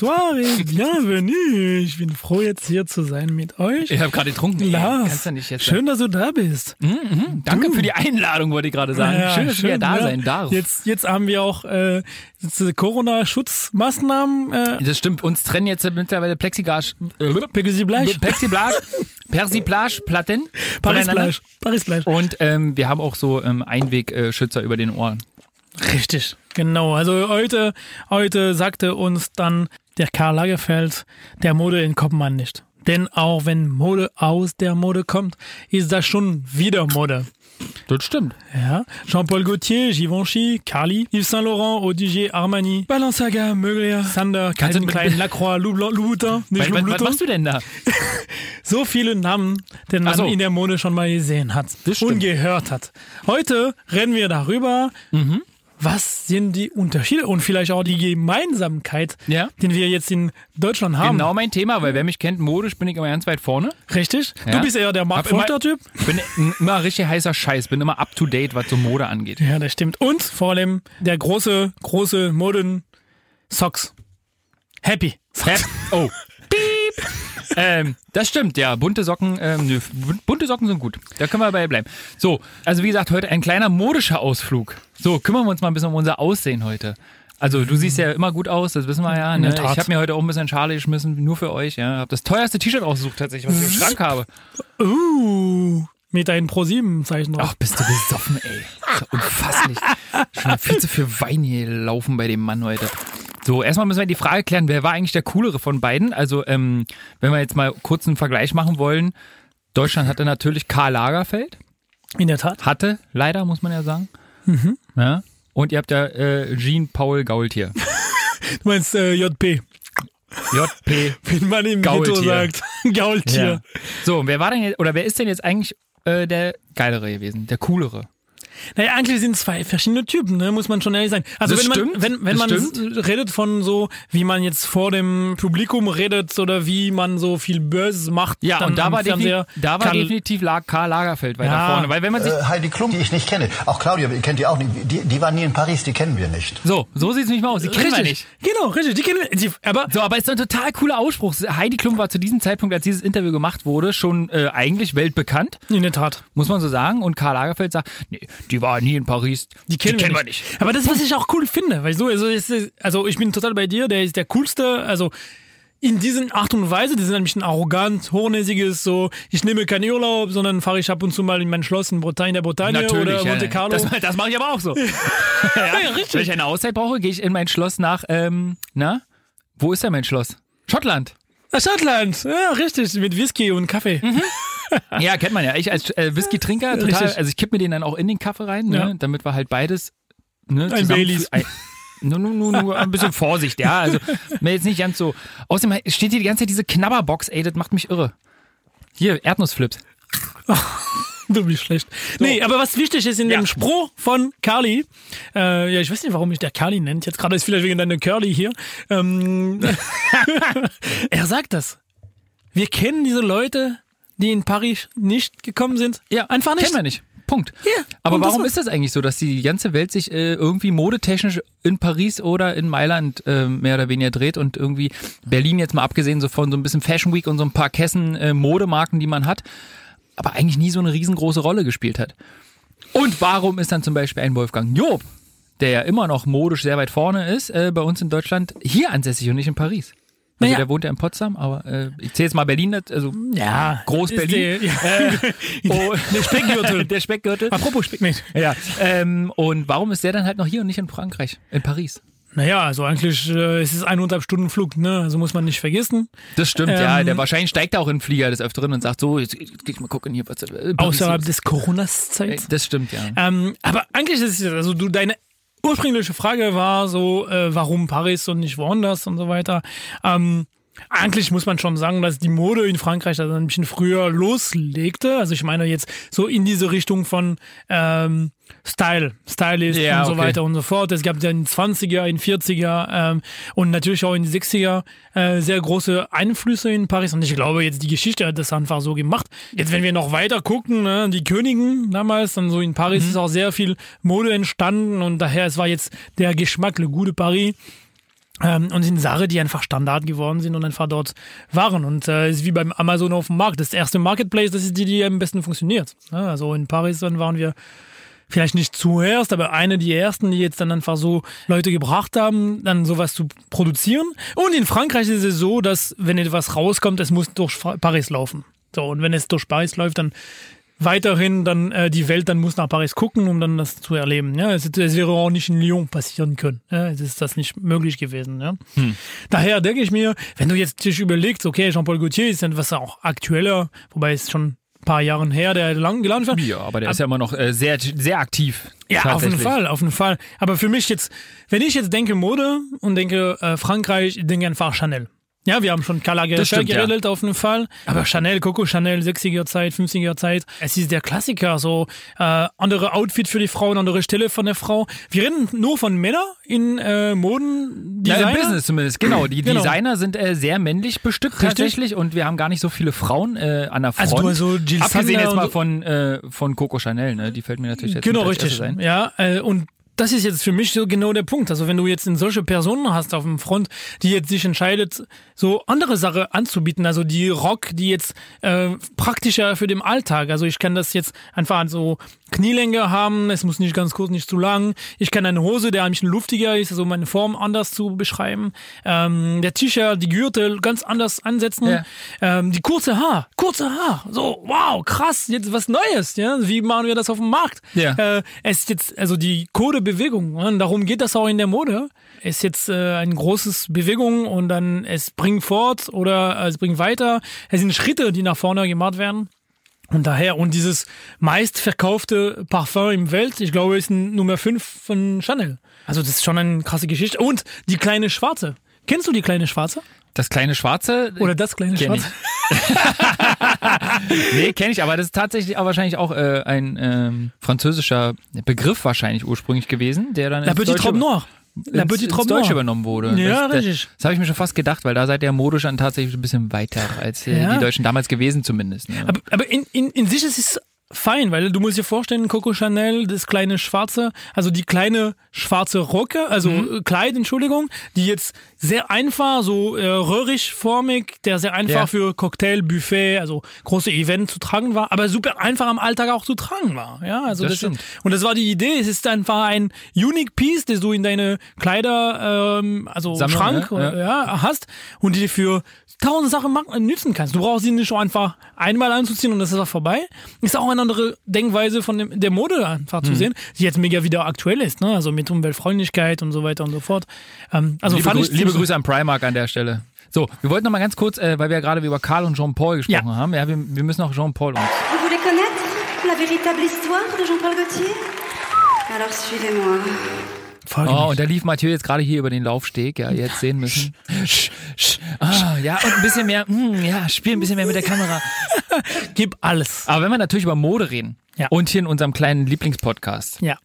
bonsoir et bienvenue. Ich bin froh, jetzt hier zu sein mit euch. Ich habe gerade getrunken. Lars, kannst du nicht jetzt schön, dass du da bist. Mhm, danke für die Einladung, wollte ich gerade sagen. Ja, schön, dass ich wieder da ja. sein darf. Jetzt, jetzt haben wir auch äh, Corona-Schutzmaßnahmen. Äh, Das stimmt, uns trennen jetzt mittlerweile Plexiglas, äh, Plexiglas. Plexiglas, Persiflage, Platten Paris voneinander. Fleisch. Paris Fleisch. Und ähm, wir haben auch so ähm, Einwegschützer über den Ohren. Richtig, genau. Also heute, heute sagte uns dann der Karl Lagerfeld, der Mode entkommt man nicht. Denn auch wenn Mode aus der Mode kommt, ist das schon wieder Mode. Das stimmt. Ja. Jean-Paul Gaultier, Givenchy, Carly, Yves Saint Laurent, Odigier, Armani, Balenciaga, Mugler, Sander, Calvin Klein, Lacroix, Louboutin, Was, was, was machst du denn da? So viele Namen, den man so. in der Mode schon mal gesehen hat und gehört hat. Heute reden wir darüber, Mhm. Was sind die Unterschiede und vielleicht auch die Gemeinsamkeit, Ja. den wir jetzt in Deutschland haben. Genau mein Thema, weil wer mich kennt, modisch bin ich immer ganz weit vorne. Richtig? Ja. Du bist eher der Mark-Forster-Typ. Ich bin immer richtig heißer Scheiß, bin immer up to date, was so Mode angeht. Ja, das stimmt. Und vor allem der große, große Moden Socks. Happy. Hä? Oh. Piep. Ähm, das stimmt, ja. Bunte Socken, ähm, nö, bun- bunte Socken sind gut. Da können wir bei bleiben. So, also wie gesagt, heute ein kleiner modischer Ausflug. So, kümmern wir uns mal ein bisschen um unser Aussehen heute. Also du siehst ja immer gut aus, das wissen wir ja. Ne? Ich habe mir heute auch ein bisschen Schale geschmissen, nur für euch. Ja, habe das teuerste T-Shirt ausgesucht tatsächlich, was ich im Schrank habe. Uh, mit einem Pro-7-Zeichen drauf. Ach, bist du besoffen, ey. Das ist ja unfasslich. Schon viel zu viel Wein hier laufen bei dem Mann heute. So, erstmal müssen wir die Frage klären, wer war eigentlich der coolere von beiden? Also, ähm, wenn wir jetzt mal kurz einen Vergleich machen wollen. Deutschland hatte natürlich Karl Lagerfeld. In der Tat. Hatte, leider, muss man ja sagen. Mhm. Ja. Und ihr habt ja äh, Jean-Paul Gaultier. Du meinst äh, JP. JP. Wie man im Gaultier. Ghetto sagt. Gaultier. Ja. So, wer war denn jetzt, oder wer ist denn jetzt eigentlich äh, der geilere gewesen, der coolere? Naja, eigentlich sind zwei verschiedene Typen, ne? muss man schon ehrlich sein. Also Das wenn stimmt, man, wenn, wenn man redet von so, wie man jetzt vor dem Publikum redet oder wie man so viel Böses macht, Ja, dann und da war, Fernseher, definitiv, da war definitiv lag Karl Lagerfeld weiter Ja. vorne. Weil wenn man sich Äh, Heidi Klum, die ich nicht kenne. Auch Claudia, ihr kennt die auch nicht. Die, die war nie in Paris, die kennen wir nicht. So, so sieht's nicht mal aus. Die kennen wir nicht. Genau, richtig. Die kennen wir. Die, aber So, aber ist doch ein total cooler Ausspruch. Heidi Klum war zu diesem Zeitpunkt, als dieses Interview gemacht wurde, schon äh, eigentlich weltbekannt, in der Tat. muss man so sagen. Und Karl Lagerfeld sagt, nee, die war nie in Paris. Die kennen, wir, nicht. Aber das, was ich auch cool finde, weil so, also, ist- also ich bin total bei dir, der ist der coolste, also in diesen Art und Weise, die sind ein bisschen arrogant, hochnäsiges, so, ich nehme keinen Urlaub, sondern fahre ich ab und zu mal in mein Schloss in Bretagne, der Bretagne Natürlich, oder ja, Monte Carlo. Das, das mache ich aber auch so. ja, Ja, richtig. Wenn ich eine Auszeit brauche, gehe ich in mein Schloss nach, ähm, na, wo ist denn mein Schloss? Schottland. Ah, Schottland, ja, richtig, mit Whisky und Kaffee. Ja, kennt man ja. Ich als äh, Whisky-Trinker total, Richtig. also ich kipp mir den dann auch in den Kaffee rein, ne, Ja. damit wir halt beides ne, Ein Baileys. Nur, nur, nur, nur ein bisschen Vorsicht, ja. Also mir jetzt nicht ganz so. Außerdem steht hier die ganze Zeit diese Knabberbox, ey, das macht mich irre. Hier, Erdnussflips. Du bist schlecht. Nee, aber was wichtig ist in Ja. dem Spruch von Carly, äh, ja, ich weiß nicht, warum mich der Carly nennt, jetzt gerade ist vielleicht wegen deiner Curly hier. Ähm, er sagt das. Wir kennen diese Leute, die in Paris nicht gekommen sind. Ja, einfach nicht. Kennen wir nicht. Punkt. Ja, Aber und das warum war- ist das eigentlich so, dass die ganze Welt sich äh, irgendwie modetechnisch in Paris oder in Mailand äh, mehr oder weniger dreht und irgendwie Berlin jetzt mal abgesehen so von so ein bisschen Fashion Week und so ein paar Kässen äh, Modemarken, die man hat, aber eigentlich nie so eine riesengroße Rolle gespielt hat. Und warum ist dann zum Beispiel ein Wolfgang Job, der ja immer noch modisch sehr weit vorne ist, äh, bei uns in Deutschland hier ansässig und nicht in Paris? Also Naja. der wohnt ja in Potsdam, aber äh, ich zähle jetzt mal Berlin, also Ja, Groß-Berlin. der- Ja. oh, der Speckgürtel. der Speckgürtel. Apropos Speckmilch. Ja, ähm, und warum ist der dann halt noch hier und nicht in Frankreich, in Paris? Naja, also eigentlich äh, es ist eineinhalb Stunden Flug, ne? Also muss man nicht vergessen. Das stimmt, ja. Ähm, Der wahrscheinlich steigt auch in den Flieger des Öfteren und sagt so, jetzt, jetzt geh ich mal gucken hier, was äh, Außerhalb des Coronas-Zeit. Das stimmt, ja. Ähm, aber eigentlich ist es, also du, deine ursprüngliche Frage war so, äh, warum Paris und nicht woanders und so weiter. Ähm, eigentlich muss man schon sagen, dass die Mode in Frankreich also ein bisschen früher loslegte. Also ich meine jetzt so in diese Richtung von ähm, Style, Stylist Ja, und so okay. weiter und so fort. Es gab ja in den 20er, in 40er ähm, und natürlich auch in den 60er äh, sehr große Einflüsse in Paris. Und ich glaube, jetzt die Geschichte hat das einfach so gemacht. Jetzt, wenn wir noch weiter gucken, ne, die Königen damals, dann so in Paris ist auch sehr viel Mode entstanden und daher, es war jetzt der Geschmack, Le Goût de Paris. Ähm, und sind Sachen, die einfach Standard geworden sind und einfach dort waren. Und äh, ist wie beim Amazon auf dem Markt. Das erste Marketplace, das ist die, die am besten funktioniert. Ja, also in Paris dann waren wir vielleicht nicht zuerst, aber eine die ersten, die jetzt dann einfach so Leute gebracht haben, dann sowas zu produzieren. Und in Frankreich ist es so, dass wenn etwas rauskommt, es muss durch Paris laufen. So, und wenn es durch Paris läuft, dann weiterhin dann äh, die Welt dann muss nach Paris gucken, um dann das zu erleben. Ja, es, es wäre auch nicht in Lyon passieren können. Ja, es ist das nicht möglich gewesen. Ja. Hm. Daher denke ich mir, wenn du jetzt dich überlegst, okay, Jean-Paul Gaultier ist etwas auch aktueller, wobei es schon paar Jahren her, der lang gelandet war. Ja, aber der Ab ist ja immer noch äh, sehr, sehr aktiv. Ja, auf jeden Fall, auf jeden Fall. Aber für mich jetzt, wenn ich jetzt denke Mode und denke äh, Frankreich, ich denke einfach Chanel. Ja, wir haben schon Carla geredet ja. auf jeden Fall. Aber Chanel, Coco Chanel, 60er Zeit, 50er Zeit. Es ist der Klassiker. So äh, andere Outfit für die Frau, andere Stelle von der Frau. Wir reden nur von Männern in äh, Moden. Ja, im Business zumindest, genau. Die genau. Designer sind äh, sehr männlich bestückt Richtig. tatsächlich und wir haben gar nicht so viele Frauen äh, an der Front. Also, also Jill Abgesehen jetzt mal von, äh, von Coco Chanel, ne? Die fällt mir natürlich jetzt Genau, richtig. Ja, äh, und das ist jetzt für mich so genau der Punkt. Also wenn du jetzt in solche Personen hast auf dem Front, die jetzt sich entscheidet, so andere Sache anzubieten, also die Rock, die jetzt äh, praktischer für den Alltag. Also ich kann das jetzt einfach so Knielänge haben, es muss nicht ganz kurz, nicht zu lang. Ich kann eine Hose, der ein bisschen luftiger ist, also meine Form anders zu beschreiben. Ähm, der T-Shirt, die Gürtel ganz anders ansetzen. Ja. Ähm, die kurze Haar, kurze Haar, so wow, krass, jetzt was Neues. Ja, wie machen wir das auf dem Markt? Ja. Äh, es ist jetzt also die Code Bewegung. Und darum geht das auch in der Mode. Es ist jetzt äh, ein großes Bewegung und dann es bringt fort oder es bringt weiter. Es sind Schritte, die nach vorne gemacht werden. Und daher, und dieses meistverkaufte Parfum im Welt, ich glaube, ist Nummer 5 von Chanel. Also das ist schon eine krasse Geschichte. Und die kleine Schwarze. Kennst du die kleine Schwarze? Das kleine Schwarze? Oder das kleine Schwarze? nee, kenne ich, aber das ist tatsächlich auch wahrscheinlich auch äh, ein ähm, französischer Begriff wahrscheinlich ursprünglich gewesen, der dann La Petite Robe Noire. La ins, ins Deutsche übernommen wurde. Ja, das, richtig. Das, das habe ich mir schon fast gedacht, weil da seid ihr modisch dann tatsächlich ein bisschen weiter als äh, ja. die Deutschen damals gewesen zumindest. Ne? Aber, aber in, in, in sich ist es fein, weil du musst dir vorstellen, Coco Chanel, das kleine schwarze, also die kleine schwarze Rocke, also mhm. Kleid, Entschuldigung, die jetzt sehr einfach, so äh, röhrig-formig, der sehr einfach ja. für Cocktail, Buffet, also große Events zu tragen war, aber super einfach am Alltag auch zu tragen war. Ja, also das, das stimmt. und das war die Idee. Es ist einfach ein Unique Piece, das du in deine Kleider, ähm, also Sammlung, Schrank, ne? ja. ja. hast und die für tausend Sachen machen, nützen kannst. Du brauchst sie nicht schon einfach einmal anzuziehen und das ist auch vorbei. Ist auch eine andere Denkweise von dem, der Mode einfach zu mhm. sehen, die jetzt mega wieder aktuell ist, ne? Also mit Umweltfreundlichkeit und so weiter und so fort. Ähm, also liebe, fand ich liebe Grüße an Primark an der Stelle. So, wir wollten noch mal ganz kurz, äh, weil wir ja gerade über Karl und Jean-Paul gesprochen ja. haben. Ja, wir, wir müssen auch Jean-Paul uns. Vous voulez connaître la véritable histoire de Jean-Paul Gaultier? Alors suivez-moi. Folge oh, und da lief Mathieu jetzt gerade hier über den Laufsteg, ja, jetzt sehen müssen. Sch, sch, ah, ja, und ein bisschen mehr, mh, hm, ja, spiel ein bisschen mehr mit der Kamera. Gib alles. Aber wenn wir natürlich über Mode reden ja. und hier in unserem kleinen Lieblingspodcast ja.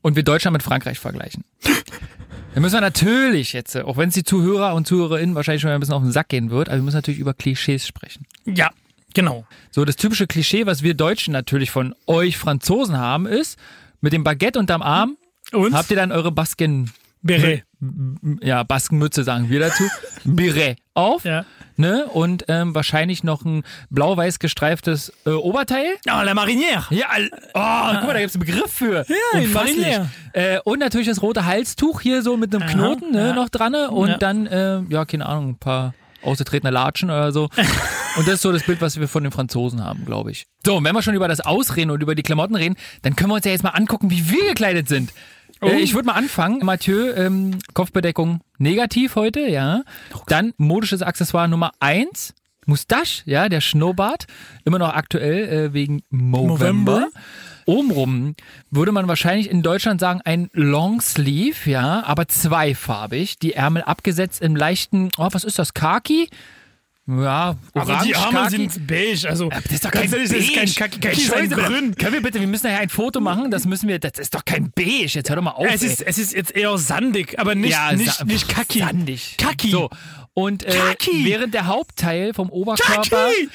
und wir Deutschland mit Frankreich vergleichen, dann müssen wir natürlich jetzt, auch wenn es die Zuhörer und Zuhörerinnen wahrscheinlich schon ein bisschen auf den Sack gehen wird, aber wir müssen natürlich über Klischees sprechen. Ja, genau. So, das typische Klischee, was wir Deutschen natürlich von euch Franzosen haben, ist, mit dem Baguette unterm Arm und? Habt ihr dann eure Basken... Beret. Ja, Baskenmütze sagen wir dazu. Beret auf. Ja. Ne? Und ähm, wahrscheinlich noch ein blau-weiß gestreiftes äh, Oberteil. Ah, oh, la Marinière. Ja, oh, ah. guck mal, da gibt es einen Begriff für. Ja, Marinière. Äh, und natürlich das rote Halstuch hier so mit einem Aha, Knoten ne, ja. noch dran. Und ja. dann, äh, ja, keine Ahnung, ein paar ausgetretene Latschen oder so. Und das ist so das Bild, was wir von den Franzosen haben, glaube ich. So, und wenn wir schon über das Ausreden und über die Klamotten reden, dann können wir uns ja jetzt mal angucken, wie wir gekleidet sind. Oh. Äh, ich würde mal anfangen. Mathieu, ähm, Kopfbedeckung negativ heute, ja. Dann modisches Accessoire Nummer eins. Mustache, ja, der Schnurrbart. Immer noch aktuell äh, wegen Movember. November. Obenrum würde man wahrscheinlich in Deutschland sagen ein Longsleeve, ja, aber zweifarbig. Die Ärmel abgesetzt im leichten, oh, was ist das, Khaki? Ja, Aber die Arme sind beige, also das ist doch kein beige. Das ist kein Kaki, kein Scheiß grün. Können wir bitte, wir müssen ja ein Foto machen, das müssen wir, das ist doch kein beige, jetzt hör doch mal auf. Es ist, es ist jetzt eher sandig, aber nicht, ja, nicht, nicht Kaki. Sandig. Kaki. So. Und äh, während der Hauptteil vom Oberkörper... Kaki!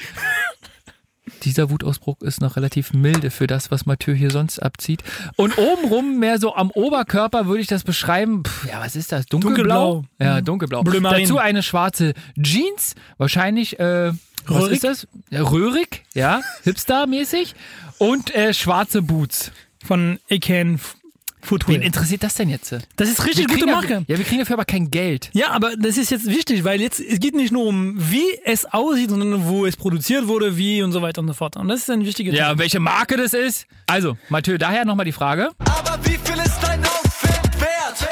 Dieser Wutausbruch ist noch relativ milde für das, was Mathieu hier sonst abzieht. Und obenrum, mehr so am Oberkörper, würde ich das beschreiben. Pff, ja, was ist das? Dunkelblau? Dunkelblau. Ja, dunkelblau. Bleu Marine. Dazu eine schwarze Jeans, wahrscheinlich, äh, was Röhrig? ist das? Ja, röhrig, ja, Hipster-mäßig. Und äh, schwarze Boots. Von Aken Footwear. Wen interessiert das denn jetzt? Das ist richtig Wir gute Marke. Ja, ja, wir kriegen dafür aber kein Geld. Ja, aber das ist jetzt wichtig, weil jetzt es geht nicht nur um, wie es aussieht, sondern wo es produziert wurde, wie und so weiter und so fort. Und das ist ein wichtiger Ja, Teil. und welche Marke das ist? Also, Mathieu, daher nochmal die Frage. Aber wie viel ist dein Outfit wert?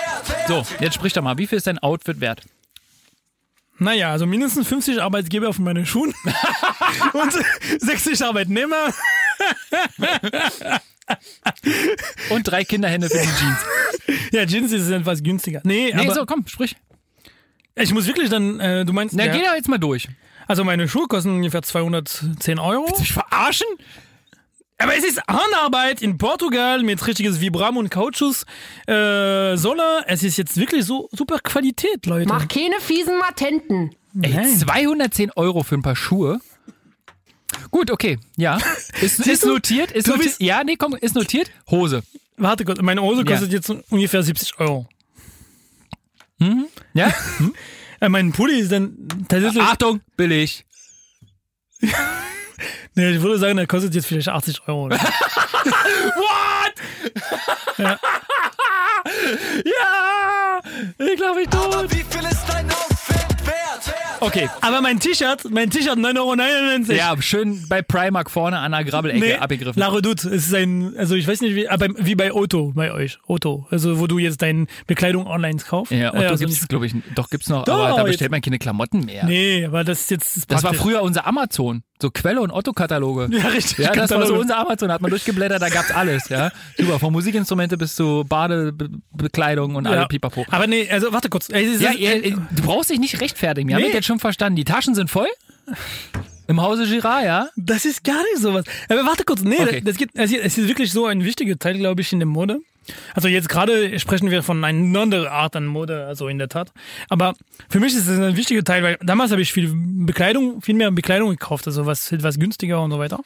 So, jetzt sprich doch mal, wie viel ist dein Outfit wert? Naja, also mindestens 50 Arbeitgeber auf meine Schuhen und 60 Arbeitnehmer. Und drei Kinderhände für die Jeans. Ja, Jeans ist etwas günstiger. Nee, Nee, aber so, komm, sprich. ich muss wirklich dann, äh, du meinst, Na, ja, geh doch jetzt mal durch. also meine Schuhe kosten ungefähr 210 Euro. Mich verarschen? Aber es ist Handarbeit in Portugal mit richtiges Vibram und Kautschus äh, Solle. Es ist jetzt wirklich so super Qualität, Leute. Mach keine fiesen Matenten. Ey, Nein. 210 Euro für ein paar Schuhe. Gut, okay, ja. Ist, ist du? notiert, ist Du notiert. bist- Ja, nee, komm, ist notiert. Hose. Warte kurz, meine Hose Ja. kostet jetzt ungefähr 70 Euro. Ja? Äh, mein Pulli ist dann tatsächlich. Achtung, billig. Nee, ich würde sagen, der kostet jetzt vielleicht 80 Euro. Oder? Ja! Ich glaube, ich tot. Wie viel ist dein Outfit wert? Okay. Aber mein T-Shirt, mein T-Shirt 9,99 Euro. Ja, schön bei Primark vorne an der Grabbelecke Nee, abgegriffen. La Redoute, es ist ein, also ich weiß nicht, wie, aber wie bei Otto, bei euch, Otto, also wo du jetzt deine Bekleidung online kaufst. ja, Otto also gibt's, glaube ich, doch gibt's noch, Doch, aber da jetzt- bestellt man keine Klamotten mehr. Nee, aber das ist jetzt Das war praktisch. früher unser Amazon. So Quelle- und Otto-Kataloge. Ja, richtig. Ja, das war so Kataloge. unser Amazon. Hat man durchgeblättert, da gab's alles, ja. Super, von Musikinstrumente bis zu Badebekleidung und alle ja. Pipapo. Aber nee, also warte kurz. Ja, ihr- du brauchst dich nicht rechtfertigen. Wir haben Nee. das jetzt schon verstanden. Die Taschen sind voll. Im Hause Girard, ja. Das ist gar nicht sowas. Aber warte kurz, nee, Okay. das geht, es ist- es ist wirklich so ein wichtiger Teil, glaube ich, in der Mode. Also jetzt gerade sprechen wir von einer anderen Art an Mode, also in der Tat. Aber für mich ist es ein wichtiger Teil, weil damals habe ich viel Bekleidung, viel mehr Bekleidung gekauft, also was etwas günstiger und so weiter.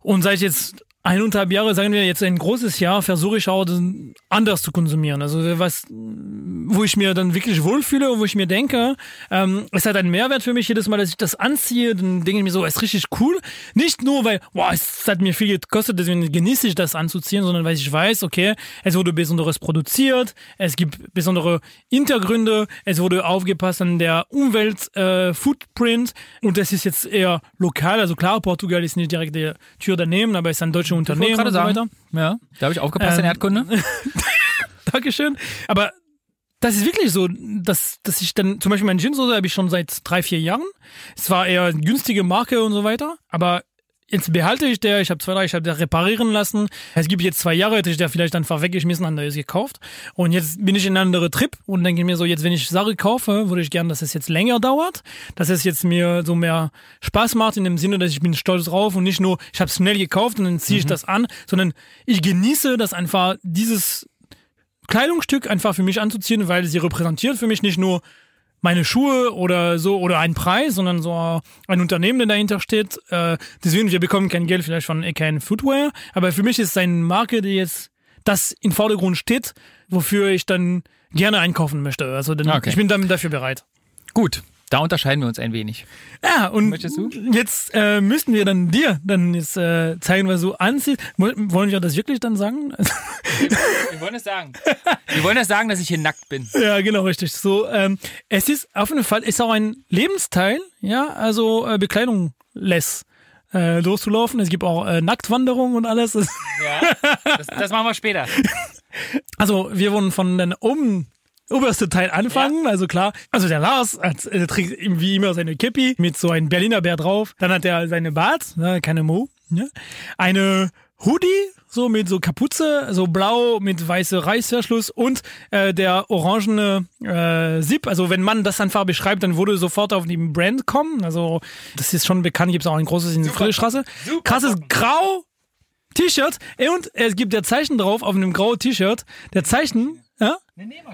Und seit jetzt eineinhalb Jahre, sagen wir jetzt ein großes Jahr, versuche ich auch anders zu konsumieren. Also was, wo ich mir dann wirklich wohlfühle und wo ich mir denke, ähm, es hat einen Mehrwert für mich jedes Mal, dass ich das anziehe, dann denke ich mir so, es ist richtig cool. Nicht nur, weil, boah, es hat mir viel gekostet, deswegen genieße ich das anzuziehen, sondern weil ich weiß, okay, es wurde Besonderes produziert, es gibt besondere Hintergründe, es wurde aufgepasst an der Umwelt, äh, und das ist jetzt eher lokal. Also klar, Portugal ist nicht direkt die Tür daneben, aber es ist ein deutsches Wollte Unternehmen und so weiter. sagen. Ja, da habe ich aufgepasst in Ähm, Erdkunde. Dankeschön. Aber das ist wirklich so, dass, dass ich dann, zum Beispiel mein Jeanshose habe ich schon seit drei, vier Jahren. Es war eher eine günstige Marke und so weiter. Aber jetzt behalte ich der, ich habe zwei, drei, ich habe der reparieren lassen. Es gibt jetzt zwei Jahre, hätte ich der vielleicht einfach weggeschmissen, anderes gekauft. Und jetzt bin ich in einem anderen Trip und denke mir so, jetzt, wenn ich Sache kaufe, würde ich gerne, dass es jetzt länger dauert, dass es jetzt mir so mehr Spaß macht in dem Sinne, dass ich bin stolz drauf und nicht nur, ich habe es schnell gekauft und dann ziehe ich das an, sondern ich genieße das einfach, dieses Kleidungsstück einfach für mich anzuziehen, weil sie repräsentiert für mich nicht nur meine Schuhe oder so oder einen Preis, sondern so ein Unternehmen, der dahinter steht. Äh, deswegen, wir bekommen kein Geld vielleicht von kein Footwear, aber für mich ist es eine Marke, die jetzt das im Vordergrund steht, wofür ich dann gerne einkaufen möchte. Also dann, Okay. ich bin dann dafür bereit. Gut, da unterscheiden wir uns ein wenig. Ja, und Möchtest du? jetzt äh, müssten wir dann dir dann jetzt äh, zeigen, was du anziehst. Woll- Wollen wir das wirklich dann sagen? Wir wollen es sagen. Wir wollen es sagen, dass ich hier nackt bin. Ja, genau, richtig. So, ähm, es ist auf jeden Fall, ist auch ein Lebensteil, ja, also äh, Bekleidung less äh, loszulaufen. Es gibt auch äh, Nacktwanderung und alles. Ja, das, das machen wir später. Also wir wollen von den oben oberste Teil anfangen, also klar. Also der Lars hat, äh, trägt wie immer seine Kippi mit so einem Berliner Bär drauf. Dann hat er seine Bart, ne, keine Mo, ne? eine Hoodie, so mit so Kapuze, so blau mit weiße Reißverschluss und äh, der orangene äh, Zip. Also wenn man das einfach beschreibt, dann würde sofort auf die Brand kommen. Also das ist schon bekannt, gibt es auch ein großes in der Friedrichstraße. Krasses Grau, T-Shirt und es gibt der Zeichen drauf auf einem grauen T-Shirt. Der Zeichen, ja?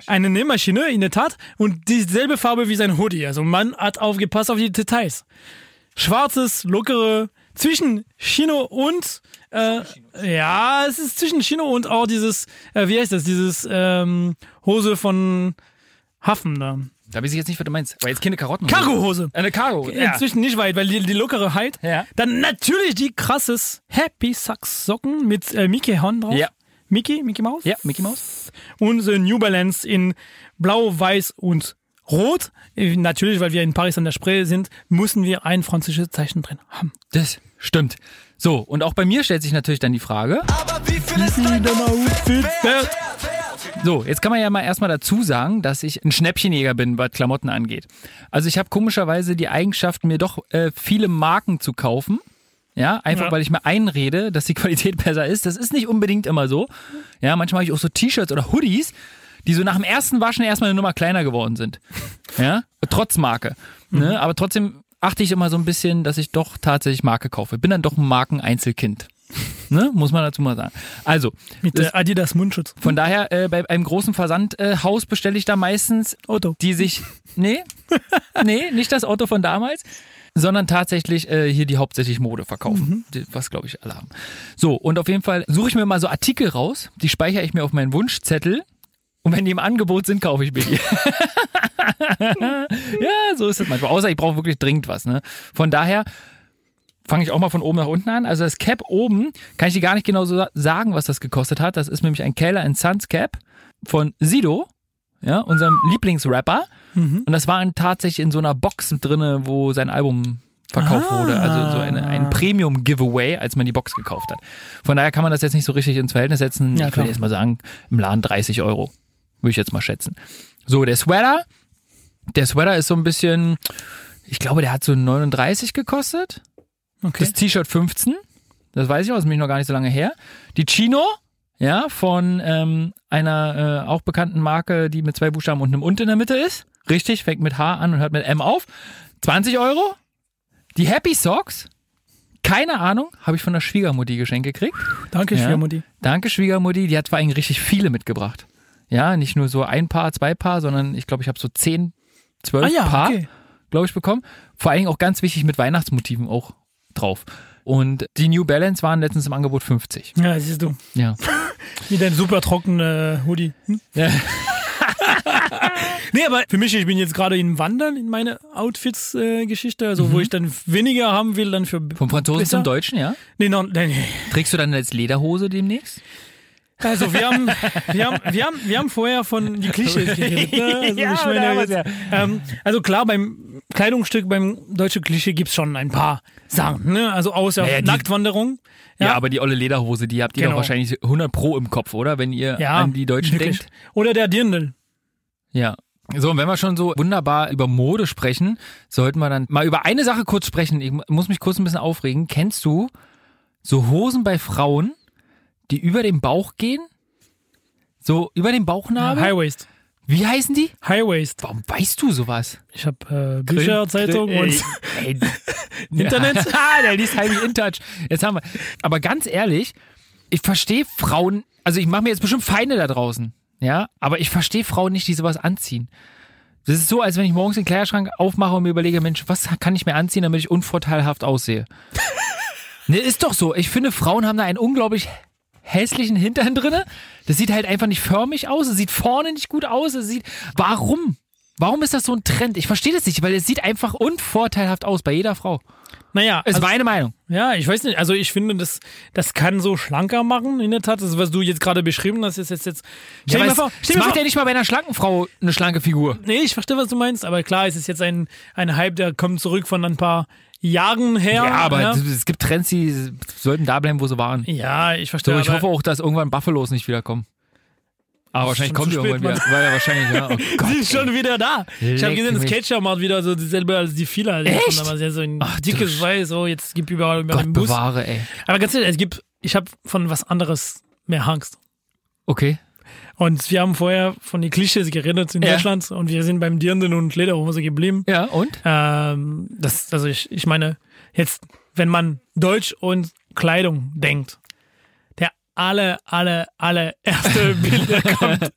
Eine Nähmaschine, in der Tat. Und dieselbe Farbe wie sein Hoodie. Also man hat aufgepasst auf die Details. Schwarzes, lockere zwischen Chino und äh, ja, es ist zwischen Chino und auch dieses, äh, wie heißt das, dieses ähm, Hose von Hafen da. Da weiß ich jetzt nicht, was du meinst. Weil jetzt keine Karotten. Cargo-Hose. Eine Cargo. Ja. Inzwischen nicht weit, weil die, die lockere Heid. Ja. Dann natürlich die krasses Happy Socks Socken mit äh, Mickey Horn drauf. Ja. Mickey, Mickey Mouse. Ja, Mickey Mouse. Und äh, New Balance in Blau, Weiß und Rot. Äh, Natürlich, weil wir in Paris an der Spree sind, müssen wir ein französisches Zeichen drin haben. Das stimmt. So, und auch bei mir stellt sich natürlich dann die Frage, Aber wie viel ist dein Outfit wert? So, jetzt kann man ja mal erstmal dazu sagen, dass ich ein Schnäppchenjäger bin, was Klamotten angeht. Also ich habe komischerweise die Eigenschaft, mir doch äh, viele Marken zu kaufen. Ja, einfach Ja. weil ich mir einrede, dass die Qualität besser ist. Das ist nicht unbedingt immer so. Ja, manchmal habe ich auch so T-Shirts oder Hoodies, die so nach dem ersten Waschen erstmal eine Nummer kleiner geworden sind. Ja, trotz Marke. Ne? Aber trotzdem achte ich immer so ein bisschen, dass ich doch tatsächlich Marke kaufe. Bin dann doch ein Markeneinzelkind. Ne? Muss man dazu mal sagen. Also, Mit äh, Adidas Mundschutz. von daher, äh, bei einem großen Versandhaus äh, bestelle ich da meistens Otto. die sich. Nee, nee, nicht das Auto von damals, sondern tatsächlich äh, hier die hauptsächlich Mode verkaufen. Die, was glaube ich alle haben. So, und auf jeden Fall suche ich mir mal so Artikel raus, die speichere ich mir auf meinen Wunschzettel. Und wenn die im Angebot sind, kaufe ich mir die. ja, so ist es manchmal. Außer ich brauche wirklich dringend was. Ne? Von daher fange ich auch mal von oben nach unten an. Also das Cap oben, kann ich dir gar nicht genau so sagen, was das gekostet hat. Das ist nämlich ein Keller Sons Cap von Sido, ja, unserem Lieblingsrapper. Und das war tatsächlich in so einer Box drinne, wo sein Album verkauft Ah. wurde. Also so eine, ein Premium-Giveaway, als man die Box gekauft hat. Von daher kann man das jetzt nicht so richtig ins Verhältnis setzen. Ja, ich würde jetzt mal sagen, im Laden 30 Euro. Würde ich jetzt mal schätzen. So, der Sweater. Der Sweater ist so ein bisschen, ich glaube, der hat so 39 gekostet. Okay. Das T-Shirt 15. Das weiß ich auch, das ist nämlich noch gar nicht so lange her. Die Chino, ja, von ähm, einer äh, auch bekannten Marke, die mit zwei Buchstaben und einem Und in der Mitte ist. Richtig, fängt mit H an und hört mit M auf. 20 Euro. Die Happy Socks, keine Ahnung, habe ich von der Schwiegermutti geschenkt gekriegt. Danke, Ja. Schwiegermutti. Danke, Schwiegermutti. Die hat vor allem richtig viele mitgebracht. Ja, nicht nur so ein Paar, zwei Paar, sondern ich glaube, ich habe so 10, 12 Ah ja, Paar okay. glaube ich, bekommen. Vor allen Dingen auch ganz wichtig mit Weihnachtsmotiven auch drauf. Und die New Balance waren letztens im Angebot 50. Ja, siehst du. Ja. Wie dein super trockene Hoodie. Hm? Ja. Nee, aber für mich, ich bin jetzt gerade in Wandern in meine Outfits-Geschichte, also Mhm. wo ich dann weniger haben will, dann für. Vom Franzosen besser. zum Deutschen, ja? Nee, no, nee, nee. Trägst du dann jetzt Lederhose demnächst? Also wir haben, wir haben, wir haben, wir haben vorher von die Klischees geredet. Ne? Also, Ja, ich meine, jetzt, ähm, also klar, beim Kleidungsstück, beim deutschen Klischee gibt's schon ein paar Sachen. Ne? Also außer Naja, die- Nacktwanderung. Ja, aber die olle Lederhose, die habt ihr Genau. doch wahrscheinlich 100 Pro im Kopf, oder? Wenn ihr ja, an die Deutschen wirklich. denkt. Oder der Dirndl. Ja. So, und wenn wir schon so wunderbar über Mode sprechen, sollten wir dann mal über eine Sache kurz sprechen. Ich muss mich kurz ein bisschen aufregen. Kennst du so Hosen bei Frauen, die über den Bauch gehen? So über den Bauchnabel? High Waist. Wie heißen die? High Waist. Warum weißt du sowas? Ich habe äh, Bücher, Zeitung und Ey, Internet. Ja, der liest heimlich InTouch. Jetzt haben wir. Aber ganz ehrlich, ich verstehe Frauen, also ich mache mir jetzt bestimmt Feinde da draußen, ja, aber ich verstehe Frauen nicht, die sowas anziehen. Das ist so, als wenn ich morgens den Kleiderschrank aufmache und mir überlege, Mensch, was kann ich mir anziehen, damit ich unvorteilhaft aussehe? ne, ist doch so. Ich finde, Frauen haben da einen unglaublich hässlichen Hintern drinne. Das sieht halt einfach nicht förmig aus. Es sieht vorne nicht gut aus. Es sieht. Warum? Warum ist das so ein Trend? Ich verstehe das nicht, weil es sieht einfach unvorteilhaft aus bei jeder Frau. Naja, Ist also, meine Meinung. ja, ich weiß nicht. Also ich finde, das, das kann so schlanker machen, in der Tat. Das, was du jetzt gerade beschrieben hast, ist jetzt. jetzt stell mal es, vor, es stell dir mal macht vor, ja nicht mal bei einer schlanken Frau eine schlanke Figur. Nee, ich verstehe, was du meinst, aber klar, es ist jetzt ein, ein Hype, der kommt zurück von ein paar Jahren her. Ja, aber ja, Es, es gibt Trends, die sollten da bleiben, wo sie waren. ja ich verstehe. So, ich hoffe auch, dass irgendwann Buffalos nicht wiederkommen. Aber wahrscheinlich kommt die spät, irgendwann wieder. Weil ja wahrscheinlich, ja. Oh Gott, Sie ist schon wieder da. ich habe gesehen, das. Ketchup macht wieder so dieselbe als die Fila. Echt? Aber sehr so ein Ach, dickes Weiß, so jetzt gibt überall über den Bus. bewahre, ey. Aber ganz ehrlich, es gibt, ich habe von was anderes mehr Angst. Okay. Und wir haben vorher von den Klischees geredet in Ja. Deutschland und wir sind beim Dirndl und Lederhose geblieben. Ja, und? Ähm, das, also ich, ich meine, jetzt, wenn man Deutsch und Kleidung denkt, alle, alle, alle erste Bild, der kommt,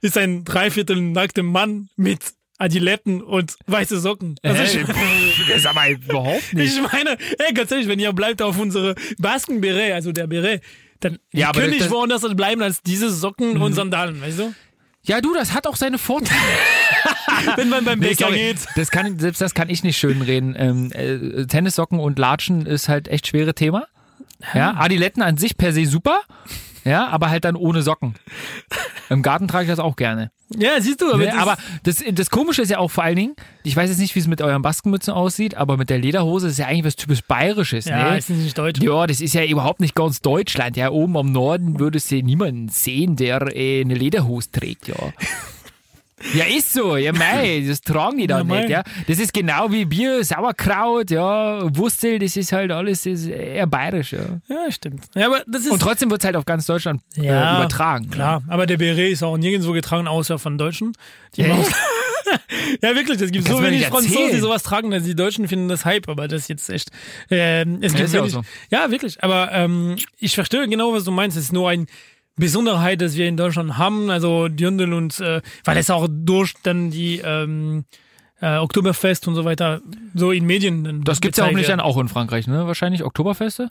ist ein dreiviertel nackter Mann mit Adiletten und weiße Socken. Also ich, das aber überhaupt ich meine, ey, ganz ehrlich, wenn ihr bleibt auf unsere Basken-Beret, also der Beret, dann Ja, können nicht das- woanders bleiben als diese Socken und Sandalen, weißt du? Ja, du, das hat auch seine Vorteile. Wenn man beim Nee, Bäcker geht. das kann, selbst das kann ich nicht schön reden. Ähm, äh, Tennissocken und Latschen ist halt echt schwere Thema. Ja, Adiletten an sich per se super. Ja, aber halt dann ohne Socken. Im Garten trage ich das auch gerne. Ja, siehst du, aber, Ne? das- Aber das, das Komische ist ja auch vor allen Dingen, ich weiß jetzt nicht, wie es mit euren Baskenmützen aussieht, aber mit der Lederhose ist ja eigentlich was typisch Bayerisches. ja, ne? ist nicht deutsch. Ja, das ist ja überhaupt nicht ganz Deutschland. Ja, oben am Norden würdest du niemanden sehen, der äh, eine Lederhose trägt, ja. Ja, ist so. Ja, mei, das tragen die da Ja, nicht, ja. Das ist genau wie Bier, Sauerkraut, ja, Wurstel, das ist halt alles ist eher bayerisch, ja. Ja, stimmt. Ja, aber das ist Und trotzdem wird es halt auf ganz Deutschland äh, Ja, übertragen. Klar, aber der Beret ist auch nirgendwo getragen, außer von Deutschen. Die machen- ja, wirklich, es gibt Kannst so wenig Franzosen, die sowas tragen, dass die Deutschen finden das Hype, aber das ist jetzt echt. Ähm, es gibt ist ja auch wenig, so. ja, wirklich, aber ähm, ich verstehe genau, was du meinst. Es ist nur eine Besonderheit, dass wir in Deutschland haben, also Dirndl und, äh, weil es auch durch dann die ähm, äh, Oktoberfest und so weiter so in Medien dann Das gibt's ja auch nicht dann auch in Frankreich, ne? Wahrscheinlich Oktoberfeste?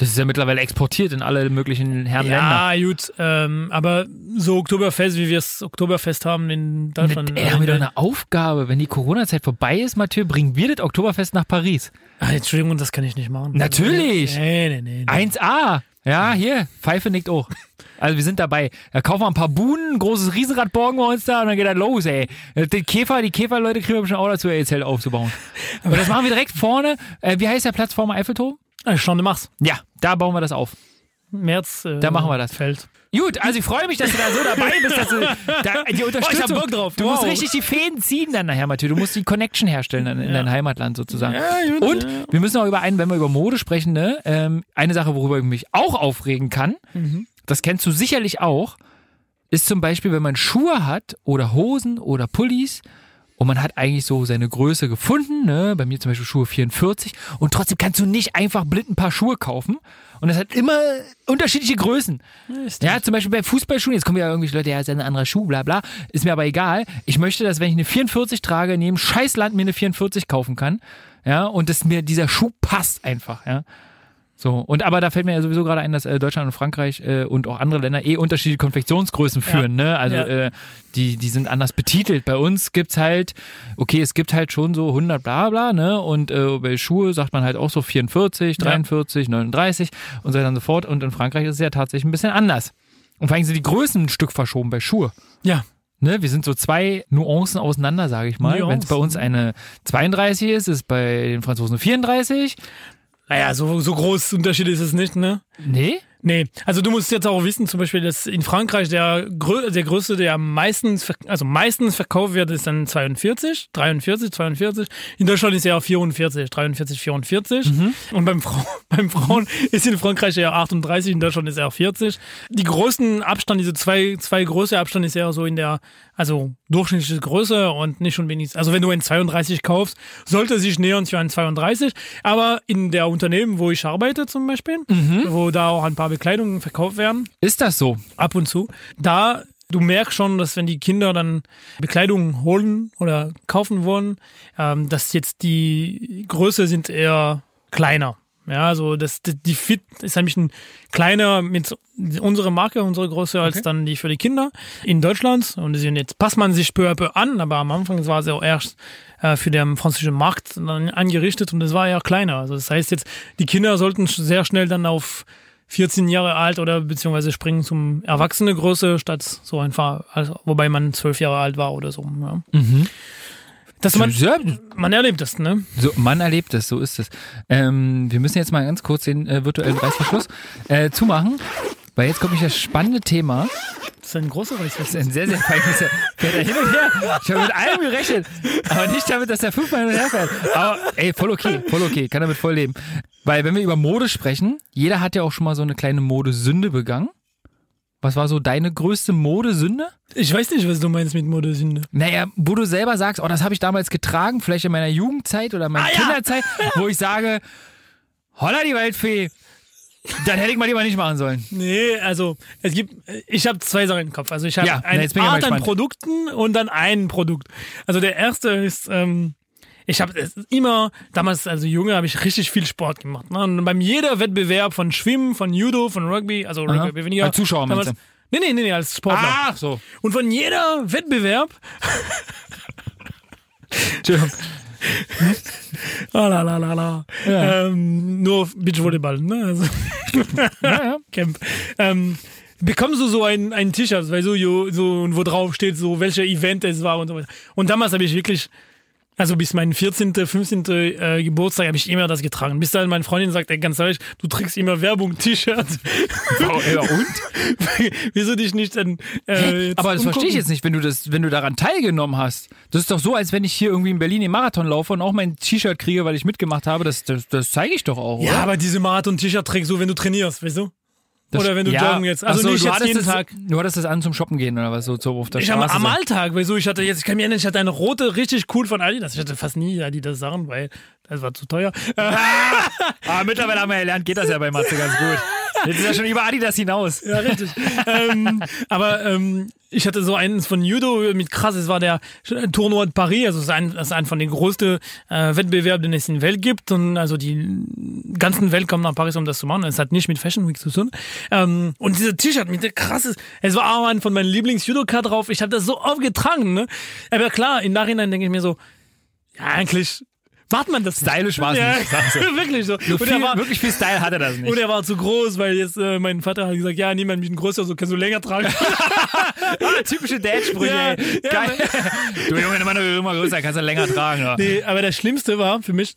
Das ist ja mittlerweile exportiert in alle möglichen Herrenländer. Ja, gut, ähm, aber so Oktoberfest, wie wir es Oktoberfest haben in Deutschland. Doch äh, eine Aufgabe. Wenn die Corona-Zeit vorbei ist, Mathieu, bringen wir das Oktoberfest nach Paris. Ah, Entschuldigung, das kann ich nicht machen. Natürlich. Nee, nee, nee. nee. 1A. Ja, hier, Pfeife nickt auch. Also wir sind dabei. Da kaufen wir ein paar Buhnen, ein großes Riesenrad borgen wir uns da und dann geht das los, ey. Die Käfer, die Käferleute kriegen wir bestimmt auch dazu, ihr Zelt aufzubauen. Aber das machen wir direkt vorne. Äh, wie heißt der Platz vorm Eiffelturm? Schon du machst. Ja, da bauen wir das auf. März. Äh, Da machen wir das. Feld. Gut, also ich freue mich, dass du da so dabei bist, dass du da, die Unterstützung. Oh, ich hab Bock drauf. Du Wow. musst richtig die Fäden ziehen dann nachher, Mathieu. Du musst die Connection herstellen dann in dein Heimatland sozusagen. Ja, gut, Und ja. wir müssen auch über einen, wenn wir über Mode sprechen, ne, ähm, eine Sache, worüber ich mich auch aufregen kann, Mhm. Das kennst du sicherlich auch, ist zum Beispiel, wenn man Schuhe hat oder Hosen oder Pullis und man hat eigentlich so seine Größe gefunden, ne? bei mir zum Beispiel Schuhe 44 und trotzdem kannst du nicht einfach blind ein paar Schuhe kaufen und es hat immer unterschiedliche Größen. Ja, zum Beispiel bei Fußballschuhen, jetzt kommen ja irgendwelche Leute, ja, ist ja ein anderer Schuh, bla bla, ist mir aber egal. Ich möchte, dass wenn ich eine 44 trage, in jedem Scheißland mir eine 44 kaufen kann, ja, und dass mir dieser Schuh passt einfach, ja. So, und aber da fällt mir ja sowieso gerade ein, dass äh, Deutschland und Frankreich äh, und auch andere Länder eh unterschiedliche Konfektionsgrößen führen, ne? Also Ja. äh, die, die sind anders betitelt. Bei uns gibt's halt, okay, es gibt halt schon so 100 bla bla, ne? Und äh, bei Schuhe sagt man halt auch so 44, 43, 39 und so weiter und so fort. Und in Frankreich ist es ja tatsächlich ein bisschen anders. Und vor allem sind die Größen ein Stück verschoben bei Schuhe. Ja. Ne, wir sind so zwei Nuancen auseinander, sage ich mal. Wenn es bei uns eine 32 ist, ist bei den Franzosen eine 34. Naja, so, so groß Unterschied ist es nicht, ne? Nee? Nee, also du musst jetzt auch wissen, zum Beispiel, dass in Frankreich der, grö der größte, der meistens, also meistens verkauft wird, ist dann 42, 43, 42. In Deutschland ist er 44, 43, 44. Und beim, Frau, beim Frauen ist in Frankreich eher 38, in Deutschland ist er 40. Die größten Abstand, diese zwei, zwei große Abstand ist eher so in der, also durchschnittliche Größe und nicht unbedingt, also wenn du ein 32 kaufst, sollte sich nähern für ein 32. Aber in der Unternehmen, wo ich arbeite zum Beispiel, wo da auch ein paar Bekleidungen verkauft werden, Ist das so? ab und zu, da du merkst schon, dass wenn die Kinder dann Bekleidung holen oder kaufen wollen, ähm, dass jetzt die Größe sind eher kleiner. Ja, also das, die- Fit ist ein bisschen kleiner mit unserer Marke, unsere Größe, als dann die für die Kinder in Deutschland. Und jetzt passt man sich peu à peu an, aber am Anfang war es ja auch erst äh, für den französischen Markt dann angerichtet und es war ja kleiner. Also das heißt jetzt, die Kinder sollten sehr schnell dann auf 14 Jahre alt oder beziehungsweise springen zum Erwachsene-Größe statt so einfach, also, wobei man 12 Jahre alt war oder so. Ja. Dass man, man erlebt das, ne? so, man erlebt es, so ist es. Ähm, wir müssen jetzt mal ganz kurz den äh, virtuellen Reißverschluss äh, zumachen, weil jetzt kommt nämlich das spannende Thema. Das ist ein großer Das ist ein sehr, sehr feines fährt er hin und her. Ich habe mit allem gerechnet, aber nicht damit, dass der fünfmal hin und her fährt. Aber ey, voll okay, voll okay, kann damit voll leben. Weil wenn wir über Mode sprechen, jeder hat ja auch schon mal so eine kleine Modesünde begangen. Was war so deine größte Modesünde? Ich weiß nicht, was du meinst mit Modesünde. Naja, wo du selber sagst, oh, das habe ich damals getragen, vielleicht in meiner Jugendzeit oder meiner Ah, ja. Kinderzeit, wo ich sage, holla die Waldfee, Dann hätte ich mal lieber nicht machen sollen. Nee, also es gibt, ich habe zwei Sachen im Kopf. Also ich habe Ja, eine Art an gespannt. Produkten und dann ein Produkt. Also der erste ist, ähm, ich habe immer, damals also Junge, habe ich richtig viel Sport gemacht. Ne? Und beim jeder Wettbewerb von Schwimmen, von Judo, von Rugby, also Aha. Rugby weniger. Als Zuschauer meinst damals, Nee, nee, nee, nee, als Sportler. Ach so. Und von jeder Wettbewerb, Entschuldigung. ah, la, la, la, la. Ja. Ähm, nur Beachvolleyball, ne? Also, Ja. Camp. Ähm, bekommst du so ein, ein T-Shirt, weil so, so, wo drauf steht, so welcher Event es war und so weiter. Und damals habe ich wirklich, also bis meinen 14., 15. Äh, Geburtstag habe ich immer das getragen. Bis dann meine Freundin sagt, ey, ganz ehrlich, du trägst immer Werbung-T-Shirt. Oh, ja, und? Wieso dich nicht dann äh, jetzt Aber das verstehe ich umgucken? jetzt nicht, wenn du das, wenn du daran teilgenommen hast. Das ist doch so, als wenn ich hier irgendwie in Berlin den Marathon laufe und auch mein T-Shirt kriege, weil ich mitgemacht habe. Das, das, das zeige ich doch auch, Ja, oder? aber diese Marathon-T-Shirt trägst du, wenn du trainierst, weißt du? Das- Oder wenn du ja. joggen jetzt. Also so, nicht du jetzt hattest jeden das, Tag. Du hattest das an zum Shoppen gehen oder was, so, so auf der Ich am, Straße. am so. Alltag, weil so, ich hatte jetzt, ich kann mich erinnern, ich hatte eine rote, richtig cool von Adidas. Ich hatte fast nie Adidas Sachen, weil das war zu teuer. Aber Ah, mittlerweile haben wir gelernt, geht das ja bei Matze ganz gut. Jetzt ist er schon über Adidas hinaus. ja, richtig. ähm, aber ähm, ich hatte so eins von Judo mit krass, es war der Tournoi de Paris, also es ist ein, das ist ein von den größten äh, Wettbewerben, den es in der Welt gibt. Und also die ganzen Welt kommen nach Paris, um das zu machen. Es hat nicht mit Fashion Week zu tun. Ähm, und dieser T-Shirt mit der krasses, es war auch ein von meinen Lieblings-Judoka drauf. Ich habe das so oft getragen, ne? Aber klar, im Nachhinein denke ich mir so, ja, eigentlich macht man das. Stylisch war's ja, nicht, du. wirklich so. Und viel, war, wirklich viel Style hatte das nicht. und er war zu groß, weil jetzt äh, mein Vater hat gesagt, ja, niemand mich größer, so kannst du länger tragen. ah, typische Dad-Sprüche. Ja, ey. ja, Geil. du Junge, immer nur immer größer, kannst du länger tragen. Ja. nee, aber das Schlimmste war für mich,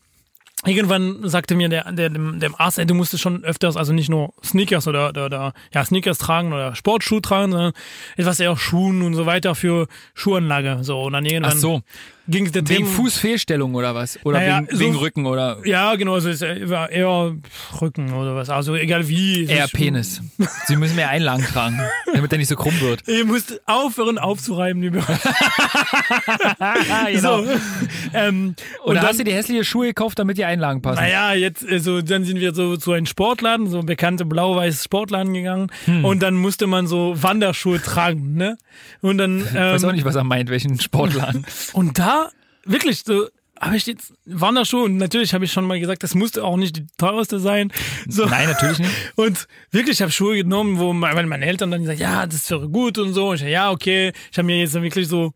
irgendwann sagte mir der, der dem, dem Arzt, ey, du musst schon öfters, also nicht nur Sneakers oder, oder, oder ja, Sneakers tragen oder Sportschuhe tragen, sondern etwas eher Schuhen und so weiter für Schuhanlage. So, und dann irgendwann Ach so, ging der wegen Fußfehlstellung oder was? Oder Naja, wegen, so- wegen Rücken oder Ja, genau, also es war eher Rücken oder was. Also egal wie. eher Penis. Sie müssen mehr Einlagen tragen, damit er nicht so krumm wird. Ihr müsst aufhören aufzureiben, liebe. Ah, So. Ähm, Oder und dann, hast du die hässliche Schuhe gekauft, damit die Einlagen passen? Naja, jetzt, also, dann sind wir so zu einem Sportladen, so bekannte blau-weiß Sportladen gegangen. Hm. Und dann musste man so Wanderschuhe tragen, ne? Und dann, Ich weiß auch ähm, nicht, was er meint, welchen Sportladen. und da, wirklich, so, habe ich jetzt Wanderschuhe und natürlich habe ich schon mal gesagt, das musste auch nicht die teuerste sein. So. Nein, natürlich nicht. Und wirklich, ich habe Schuhe genommen, wo me- weil meine Eltern dann gesagt ja, das wäre gut und so. Und ich ja, okay. Ich habe mir jetzt wirklich so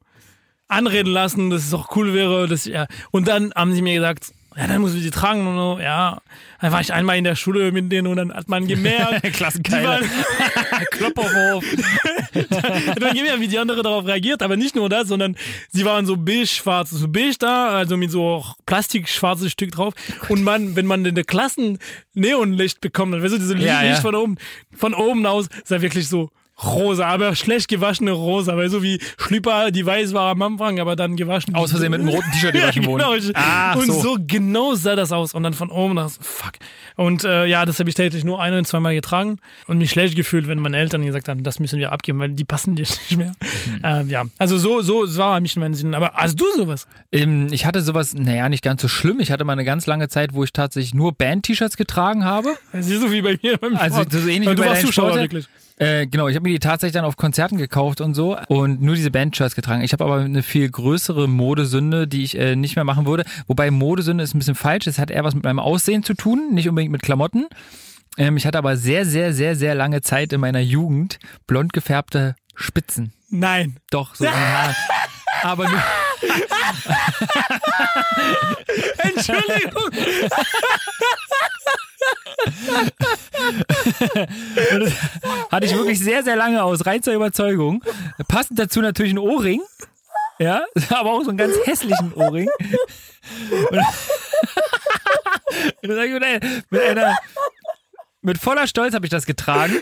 anreden lassen, dass es auch cool wäre. Dass, ich- ja. Und dann haben sie mir gesagt, ja, dann muss ich die tragen und so. Ja, dann war ich einmal in der Schule mit denen und dann hat man gemerkt, die Klassenkeile. Klopperwurf. hat man gemerkt, wie die andere darauf reagiert. Aber nicht nur das, sondern sie waren so beige-schwarz, so beige da, also mit so auch plastikschwarzes Stück drauf. Und man, wenn man in der Klassen Neonlicht bekommt, dann weißt du, diese Ja, Licht ja. von oben, von oben aus, ist wirklich so rosa, aber schlecht gewaschene rosa, weil so wie Schlüpper, die weiß war am Anfang, aber dann gewaschen. Aus Versehen mit einem roten T-Shirt gewaschen ja, wurden. genau. Ich- Ach und so. so. genau sah das aus. Und dann von oben das, fuck. Und äh, ja, das habe ich täglich nur ein- und zweimal getragen und mich schlecht gefühlt, wenn meine Eltern gesagt haben, das müssen wir abgeben, weil die passen dir nicht mehr. Hm. Ähm, ja, also so, so war mich in meinen Sinn. Aber hast du sowas? Ähm, ich hatte sowas, naja, nicht ganz so schlimm. Ich hatte mal eine ganz lange Zeit, wo ich tatsächlich nur Band-T-Shirts getragen habe. Das ist so wie bei mir beim Also Sport. so ähnlich Weil wie du bei warst Zuschauer wirklich. Äh, genau, ich habe mir die tatsächlich dann auf Konzerten gekauft und so und nur diese Band-Shirts getragen. Ich habe aber eine viel größere Modesünde, die ich äh, nicht mehr machen würde. Wobei Modesünde ist ein bisschen falsch. Es hat eher was mit meinem Aussehen zu tun, nicht unbedingt mit Klamotten. Ähm, ich hatte aber sehr, sehr, sehr, sehr lange Zeit in meiner Jugend blond gefärbte Spitzen. Nein. Doch, so. Aber nur, Entschuldigung. hatte ich wirklich sehr, sehr lange aus reinster Überzeugung. Passend dazu natürlich ein Ohrring. Ja, aber auch so einen ganz hässlichen Ohrring. Und, und dann mit einer, mit voller Stolz habe ich das getragen.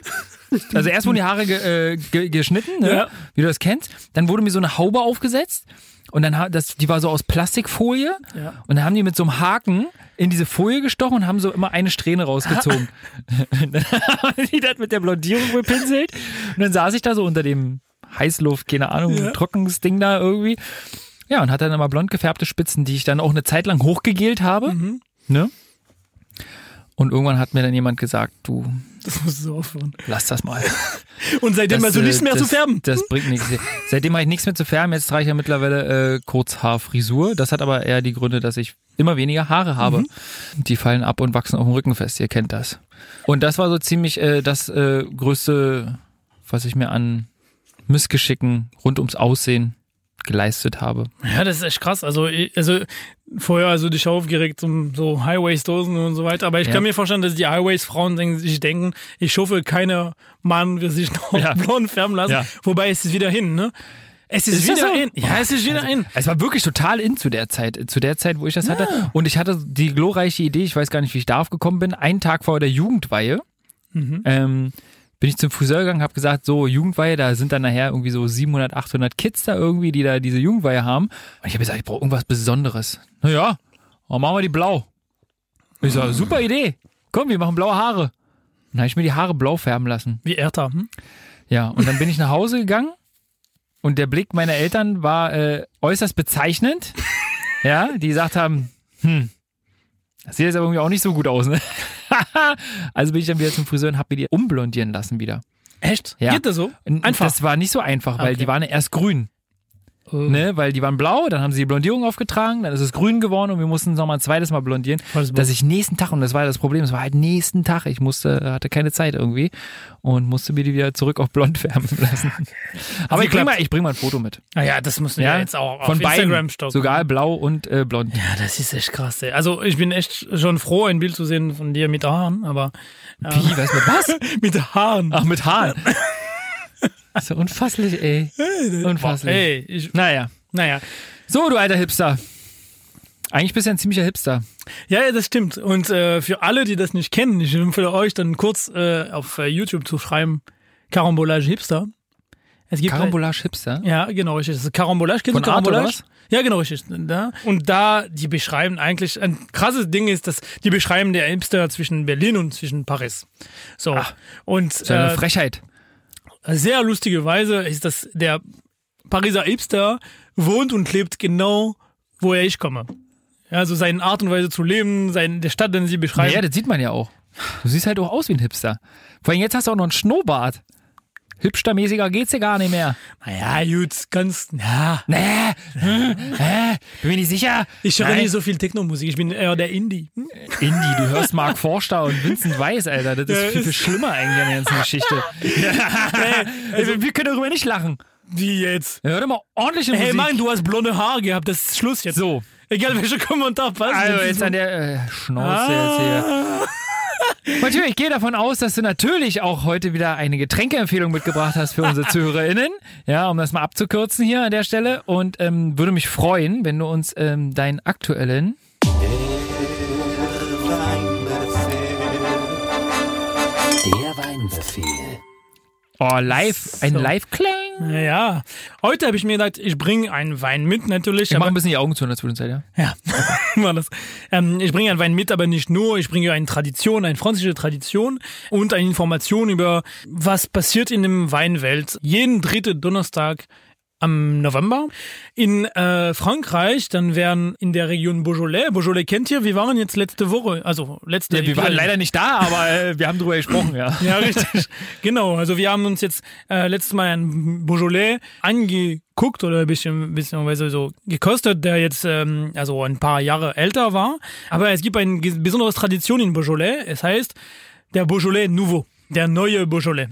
Also erst wurden die Haare ge, äh, ge, geschnitten, ne? Ja. wie du das kennst. Dann wurde mir so eine Haube aufgesetzt. Und dann ha- das, die war so aus Plastikfolie. Ja. Und dann haben die mit so einem Haken in diese Folie gestochen und haben so immer eine Strähne rausgezogen. dann haben die das mit der Blondierung bepinselt. Und dann saß ich da so unter dem Heißluft, keine Ahnung, Ja. trockenes Ding da irgendwie. Ja, und hatte dann immer blond gefärbte Spitzen, die ich dann auch eine Zeit lang hochgegelt habe. Mhm. Ne? Und irgendwann hat mir dann jemand gesagt, du, Das musst du aufhören. lass das mal. Und seitdem Das, also äh, nichts mehr das, zu färben. Das bringt nichts. Seitdem habe ich nichts mehr zu färben. Jetzt trage ich ja mittlerweile äh, Kurzhaarfrisur. Das hat aber eher die Gründe, dass ich immer weniger Haare habe. Mhm. Die fallen ab und wachsen auf dem Rücken fest. Ihr kennt das. Und das war so ziemlich äh, das äh, größte, was ich mir an Missgeschicken rund ums Aussehen geleistet habe. Ja, das ist echt krass. Also, ich- also vorher also dich aufgeregt um so Highways-Dosen und so weiter. Aber ich Ja. kann mir vorstellen, dass die Highways-Frauen sich denken, ich hoffe, keine Mann wird sich noch Ja. blond färben lassen. Ja. Wobei es ist wieder hin, ne? Es ist, Ist wieder so? in. Ja, es ist wieder in. Es war wirklich total in zu der Zeit, zu der Zeit, wo ich das hatte. Und ich hatte die glorreiche Idee, ich weiß gar nicht, wie ich darauf gekommen bin, einen Tag vor der Jugendweihe ähm, bin ich zum Friseur gegangen, habe gesagt, so Jugendweihe, da sind dann nachher irgendwie so 700, 800 Kids da irgendwie, die da diese Jugendweihe haben. Und ich habe gesagt, ich brauche irgendwas Besonderes. Naja, dann machen wir die blau. Ich so, super Idee. Komm, wir machen blaue Haare. Dann habe ich mir die Haare blau färben lassen. Wie Erta. Hm? Ja, und dann bin ich nach Hause gegangen und der Blick meiner Eltern war äh, äußerst bezeichnend. Ja, die gesagt haben, hm, das sieht jetzt aber irgendwie auch nicht so gut aus, ne? also bin ich dann wieder zum Friseur und hab mir die umblondieren lassen wieder. Echt? Ja. Geht das so? Einfach. Das war nicht so einfach, weil Okay. die waren erst grün. Oh. Ne, weil die waren blau, dann haben sie die Blondierung aufgetragen, dann ist es grün geworden und wir mussten nochmal ein zweites Mal blondieren. Volles Dass ich nächsten Tag, und das war ja das Problem, es war halt nächsten Tag, ich musste, hatte keine Zeit irgendwie und musste mir die wieder zurück auf blond färben lassen. Aber ich bring, mal, ich bring mal ein Foto mit. Naja, das müssen wir Ja, jetzt auch auf von Instagram stoppen. sogar blau und äh, blond. Ja, das ist echt krass. Ey. Also ich bin echt schon froh, ein Bild zu sehen von dir mit Haaren, aber Wie, weißt du was? mit Haaren. Ach, mit Haaren. Ja unfasslich, ey. Unfasslich. Ey, ich, Naja. naja. So, du alter Hipster. Eigentlich bist du ja ein ziemlicher Hipster. Ja, ja, das stimmt. Und äh, für alle, die das nicht kennen, ich empfehle euch dann kurz äh, auf äh, YouTube zu schreiben, Carambolage Hipster. Es gibt Carambolage Hipster? Ja, genau, richtig. Das ist Carambolage. Kennst Von du Carambolage? Ja, genau, richtig. Da. Und da, die beschreiben eigentlich, ein krasses Ding ist, dass die beschreiben der Hipster zwischen Berlin und zwischen Paris. So. und Das ist ja eine äh, Frechheit. Sehr lustige Weise ist, dass der Pariser Hipster wohnt und lebt genau, woher ich komme. Ja, also seine Art und Weise zu leben, sein, der Stadt, den sie beschreiben. Naja, das sieht man ja auch. Du siehst halt auch aus wie ein Hipster. Vor allem jetzt hast du auch noch einen Schnurrbart. Hipstermäßiger geht's ja gar nicht mehr. naja, gut, ganz, ja. Nee, hm, äh, bin mir nicht sicher. Ich höre Nein. nicht so viel Techno-Musik, ich bin eher der Indie. Hm? Indie, du hörst Mark Forster und Vincent Weiss, Alter. Das ist Ja, viel, viel schlimmer eigentlich an der ganzen Geschichte. also, wir können darüber nicht lachen. Wie jetzt? Hör doch mal ordentliche Hey Musik. Mann, du hast blonde Haare gehabt, das ist Schluss jetzt. so, Egal welcher Kommentar passt. also jetzt an der äh, Schnauze jetzt hier. Natürlich, ich gehe davon aus, dass du natürlich auch heute wieder eine Getränkeempfehlung mitgebracht hast für unsere ZuhörerInnen. Ja, um das mal abzukürzen hier an der Stelle. Und ähm, würde mich freuen, wenn du uns ähm, deinen aktuellen Der Weinbefehl. oh, live, ein So. Ja, heute habe ich mir gedacht, ich bringe einen Wein mit natürlich. Ich mache ein bisschen die Augen zu in der Zwischenzeit, ja. Ja, war das. Ähm, ich bringe einen Wein mit, aber nicht nur. Ich bringe eine Tradition, eine französische Tradition und eine Information über, was passiert in der Weinwelt. Jeden dritten Donnerstag am November. In äh, Frankreich, dann werden in der Region Beaujolais, Beaujolais kennt ihr, wir waren jetzt letzte Woche, also letzte ja wir waren leider nicht da, aber äh, wir haben drüber gesprochen, ja. ja, richtig. genau. Also wir haben uns jetzt äh, letztes Mal einen Beaujolais angeguckt oder ein bisschen, beziehungsweise so gekostet, der jetzt ähm, also ein paar Jahre älter war. Aber es gibt eine besondere Tradition in Beaujolais. Es heißt der Beaujolais Nouveau, der neue Beaujolais.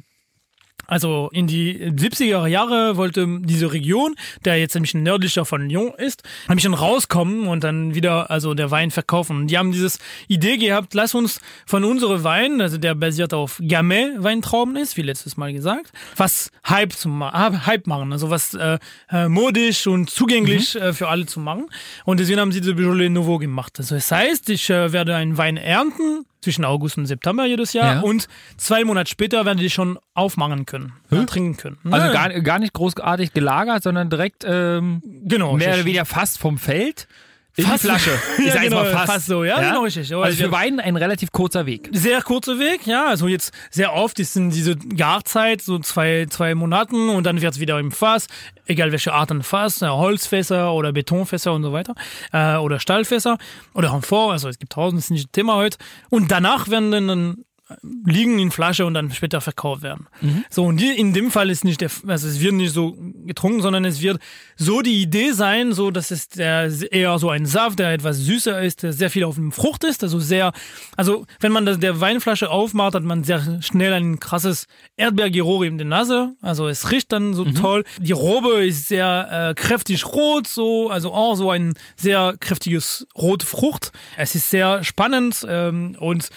Also in die 70er Jahre wollte diese Region, der jetzt bisschen nördlicher von Lyon ist, ein bisschen rauskommen und dann wieder also der Wein verkaufen. Und die haben dieses Idee gehabt, lass uns von unserem Wein, also der basiert auf Gamay Weintrauben ist, wie letztes Mal gesagt, was Hype zu ma Hype machen, also was äh, äh, modisch und zugänglich äh, für alle zu machen. Und deswegen haben sie diese Beaujolais Nouveau gemacht. Also das heißt, ich äh, werde einen Wein ernten zwischen August und September jedes Jahr Ja. und zwei Monate später werden die schon aufmachen können, ja, trinken können. Also Ja, gar, gar nicht großartig gelagert, sondern direkt ähm, genau, mehr oder weniger fast vom Feld. In Fast- die Flasche. Ich Ja, sag genau, mal fast. fast so, ja, genau richtig. Ja, Also wir- für Wein ein relativ kurzer Weg. Sehr kurzer Weg, ja. Also jetzt sehr oft ist in diese Garzeit so zwei, zwei Monaten und dann wird es wieder im Fass, egal welche Art an Fass, Holzfässer oder Betonfässer und so weiter. Äh, oder Stahlfässer oder Amphor, also es gibt tausend, das ist nicht das Thema heute. Und danach werden dann liegen in Flasche und dann später verkauft werden. So, und die, in dem Fall ist nicht der, also es wird nicht so getrunken, sondern es wird so die Idee sein, so dass es der, eher so ein Saft, der etwas süßer ist, der sehr viel auf dem Frucht ist, also sehr, also wenn man das, der Weinflasche aufmacht, hat man sehr schnell ein krasses Erdbeergeruch in der Nase, also es riecht dann so toll. Die Robe ist sehr äh, kräftig rot, so, also auch so ein sehr kräftiges rote Frucht. Es ist sehr spannend ähm, und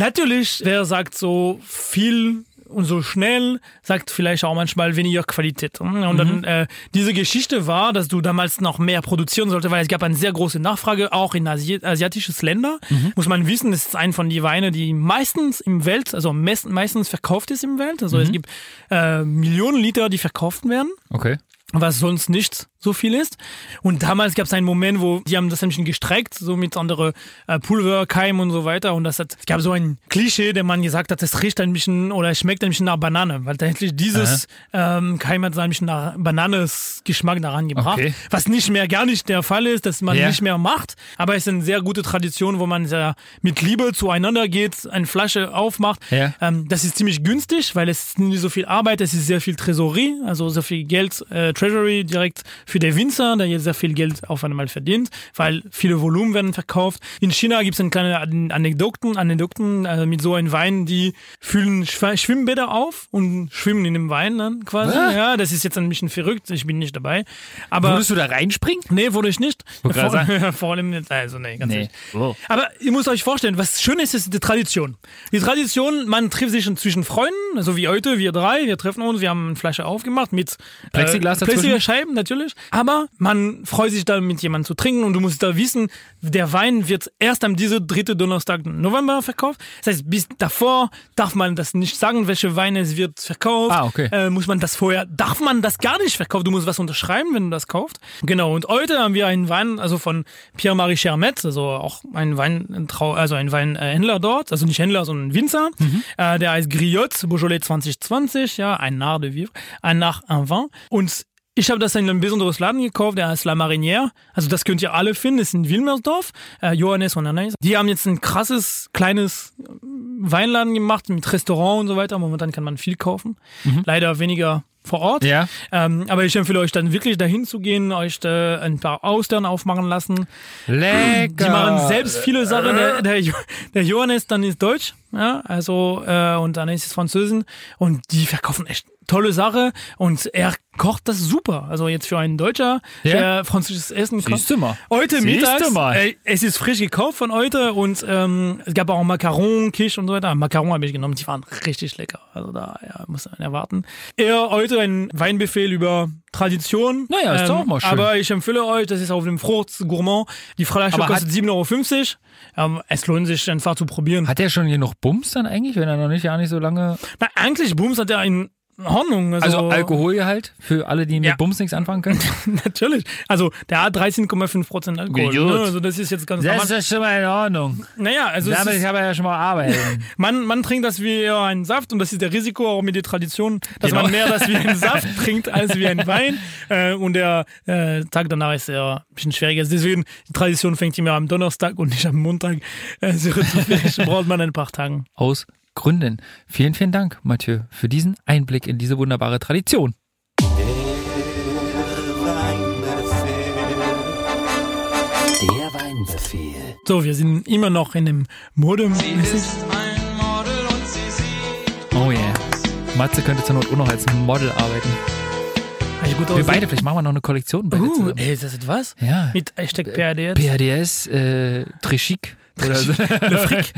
Natürlich, wer sagt so viel und so schnell, sagt vielleicht auch manchmal weniger Qualität. Und dann äh, diese Geschichte war, dass du damals noch mehr produzieren sollte, weil es gab eine sehr große Nachfrage, auch in Asi asiatisches Länder. Muss man wissen, es ist ein von die Weine, die meistens im Welt, also meist, meistens verkauft ist im Welt. Also es gibt äh, Millionen Liter, die verkauft werden Okay. was sonst nicht so viel ist. Und damals gab es einen Moment, wo die haben das ein bisschen gestreckt, so mit andere äh, Pulver, Keim und so weiter. Und das hat, es gab so ein Klischee, der man gesagt hat, es riecht ein bisschen oder es schmeckt ein bisschen nach Banane, weil tatsächlich dieses ähm, Keim hat so ein bisschen nach Bananes-Geschmack daran gebracht. Okay. Was nicht mehr, gar nicht der Fall ist, dass man Ja. nicht mehr macht. Aber es ist eine sehr gute Tradition, wo man sehr mit Liebe zueinander geht, eine Flasche aufmacht. Ja. Ähm, das ist ziemlich günstig, weil es nicht so viel Arbeit, es ist sehr viel Tresorerie, also so viel Geld, äh, Treasury direkt für den Winzer, der jetzt sehr viel Geld auf einmal verdient, weil viele Volumen werden verkauft. In China gibt es eine kleine An- Anekdoten, Anekdoten äh, mit so einem Wein, die füllen Schw Schwimmbäder auf und schwimmen in dem Wein dann quasi. Was? Ja, das ist jetzt ein bisschen verrückt, ich bin nicht dabei. Aber Würdest du da reinspringen? Nee, wurde ich nicht. Vor, vor allem nicht. Also, nee, ganz Nee. Oh. Aber ihr müsst euch vorstellen, was schön ist, ist die Tradition. Die Tradition, man trifft sich zwischen Freunden, so wie heute, wir drei, wir treffen uns, wir haben eine Flasche aufgemacht mit Plexiglas äh? Plexiglasscheiben natürlich. Aber man freut sich da mit jemandem zu trinken und du musst da wissen, der Wein wird erst am diese dritte Donnerstag November verkauft. Das heißt, bis davor darf man das nicht sagen, welche Weine es wird verkauft. Ah, okay. Äh, muss man das vorher, darf man das gar nicht verkaufen. Du musst was unterschreiben, wenn du das kaufst. Genau. Und heute haben wir einen Wein, also von Pierre-Marie Chermet, also auch ein Wein, also ein Weinhändler dort, also nicht Händler, sondern Winzer. Äh, der heißt Griot, Beaujolais 2020, ja, ein Nard de Vivre, ein nach un Vin. Und ich habe das in einem besonderes Laden gekauft, der heißt La Marinière. Also das könnt ihr alle finden, ist in Wilmersdorf. Äh, Johannes und Anais. Die haben jetzt ein krasses, kleines äh, Weinladen gemacht mit Restaurant und so weiter. Momentan kann man viel kaufen. Leider weniger vor Ort. Ja. Ähm, aber ich empfehle euch dann wirklich dahin zu gehen, euch da ein paar Austern aufmachen lassen. Lecker. Die machen selbst viele Sachen. Der, der, der Johannes dann ist Deutsch, ja, also äh, und dann ist es Französin und die verkaufen echt tolle Sache und er kocht das super. Also jetzt für einen Deutscher, Ja. der französisches Essen kocht. Siehst du mal. Heute Siehst mittags, mal. äh, es ist frisch gekauft von heute und ähm, es gab auch Macaron, Kisch und so weiter. Macaron habe ich genommen, die waren richtig lecker. Also da ja, muss man erwarten. Eher heute ein Weinbefehl über Tradition. Ähm, Naja, ist doch auch mal schön. Aber ich empfehle euch, das ist auf dem Frucht Gourmand. Die Aber kostet 7,50 Euro. Ähm, es lohnt sich einfach zu probieren. Hat der schon hier noch Bums dann eigentlich, wenn er noch nicht, ja nicht so lange. Na, eigentlich, Booms hat ja in Ordnung. Also, Also Alkoholgehalt für alle, die mit Ja. Bums nichts anfangen können? Natürlich. Also der hat 13,5 Prozent Alkohol. Gut. Ne? Also das ist jetzt ganz normal. ist schon mal in Ordnung. Naja, also Damit ist, habe ich ja schon mal arbeiten. man, man trinkt das wie eher einen Saft und das ist der Risiko auch mit der Tradition, dass Genau. man mehr das wie einen Saft trinkt als wie ein Wein. Äh, und der äh, Tag danach ist eher ein bisschen schwieriger. Deswegen, die Tradition fängt immer am Donnerstag und nicht am Montag. Äh, braucht man ein paar Tagen. Aus Gründen. Vielen, vielen Dank, Mathieu, für diesen Einblick in diese wunderbare Tradition. Der Weinbefehl. So, wir sind immer noch in dem Modem. Oh yeah. Matze könnte zur Not auch noch als Model arbeiten. Gut Wir aussehen? beide, vielleicht machen wir noch eine Kollektion beide Uh, ey, ist das etwas? Ja. Mit Hashtag PRD. PRDS, äh, Trichic. Oder so. Le Fric.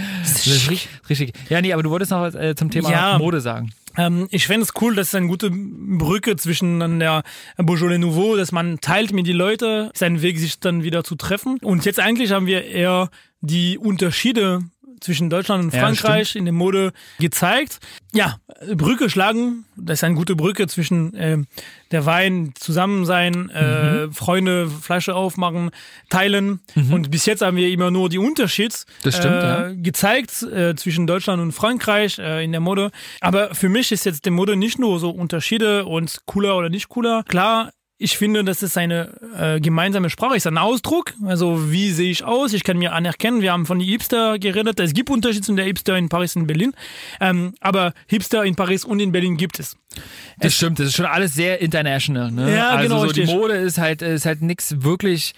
Le Fric. Trichic. Ja, nee, aber du wolltest noch was äh, zum Thema Ja. Mode sagen. Ähm, ich fände es cool, das ist eine gute Brücke zwischen dann der Beaujolais Nouveau, dass man teilt mit die Leute, seinen Weg sich dann wieder zu treffen. Und jetzt eigentlich haben wir eher die Unterschiede zwischen Deutschland und Ja, Frankreich in der Mode gezeigt. Ja, Brücke schlagen, das ist eine gute Brücke zwischen ähm, der Wein, Zusammensein, äh, Mhm. Freunde, Flasche aufmachen, teilen. Und bis jetzt haben wir immer nur die Unterschieds stimmt, äh, ja. gezeigt äh, zwischen Deutschland und Frankreich äh, in der Mode. Aber für mich ist jetzt die Mode nicht nur so Unterschiede und cooler oder nicht cooler. Klar, ich finde, das ist eine äh, gemeinsame Sprache, ist ein Ausdruck. Also wie sehe ich aus? Ich kann mir anerkennen. Wir haben von die Hipster geredet. Es gibt Unterschiede zwischen der Hipster in Paris und Berlin. Ähm, aber Hipster in Paris und in Berlin gibt es. Das stimmt, das ist schon alles sehr international. Ne? Ja, also genau, so die. Mode ist halt, ist halt nichts wirklich.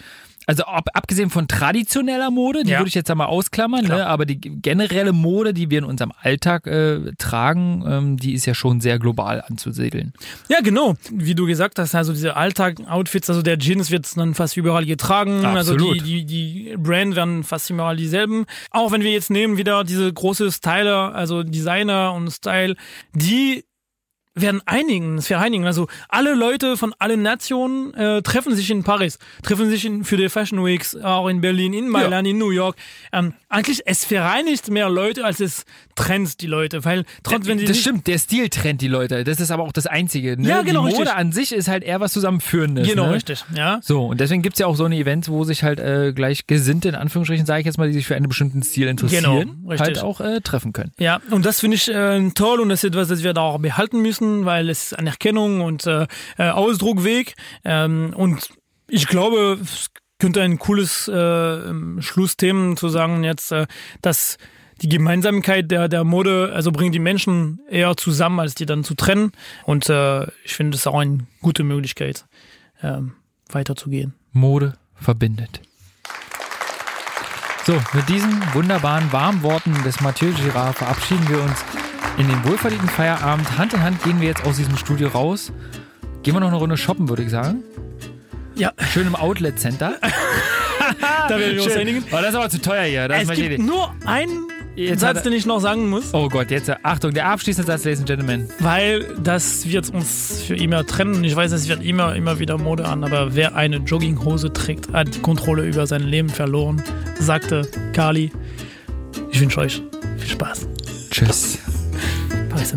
Also ab, abgesehen von traditioneller Mode, die Ja. würde ich jetzt einmal ausklammern, ne? aber die generelle Mode, die wir in unserem Alltag äh, tragen, ähm, die ist ja schon sehr global anzusiedeln. Ja, genau. Wie du gesagt hast, also diese Alltag-Outfits, also der Jeans wird dann fast überall getragen. Also die, Absolut. die, die Brand werden fast überall dieselben. Auch wenn wir jetzt nehmen wieder diese große Styler, also Designer und Style, die werden einigen, es vereinigen. Also alle Leute von allen Nationen äh, treffen sich in Paris, treffen sich in, für die Fashion Weeks, auch in Berlin, in Mailand, in New York. Ähm, eigentlich, es vereinigt mehr Leute, als es trennt die Leute, weil trotzdem, wenn sie das stimmt, der Stil trennt die Leute. Das ist aber auch das Einzige. Ne? Ja, genau, Die Mode richtig. an sich ist halt eher was Zusammenführendes. Genau, ne? richtig, ja. So, und deswegen gibt's ja auch so eine Events, wo sich halt äh, gleich Gesinnte, in Anführungsstrichen, sage ich jetzt mal, die sich für einen bestimmten Stil interessieren, Genau, halt auch äh, treffen können. Ja, und das finde ich äh, toll und das ist etwas, das wir da auch behalten müssen, weil es ist Anerkennung und äh, äh, Ausdruckweg. Ähm, und ich glaube, es könnte ein cooles äh, Schlussthema zu sagen jetzt, äh, dass die Gemeinsamkeit der, der Mode, also bringt die Menschen eher zusammen, als die dann zu trennen. Und äh, ich finde, ist auch eine gute Möglichkeit, ähm, weiterzugehen. Mode verbindet. So, mit diesen wunderbaren warmen Worten des Mathieu Girard verabschieden wir uns in den wohlverdienten Feierabend. Hand in Hand gehen wir jetzt aus diesem Studio raus. Gehen wir noch eine Runde shoppen, würde ich sagen. Ja, Schön im Outlet Center. da werden wir uns einigen. Oh, das ist aber zu teuer hier. Das Es gibt nicht. nur einen Jetzt Satz, den ich noch sagen muss. Oh Gott, jetzt Achtung, der abschließende Satz, Ladies and Gentlemen. Weil das wird uns für immer trennen. Ich weiß, es wird immer, immer wieder Mode an, aber wer eine Jogginghose trägt, hat die Kontrolle über sein Leben verloren, sagte Carly. Ich wünsche euch viel Spaß. Tschüss. Paris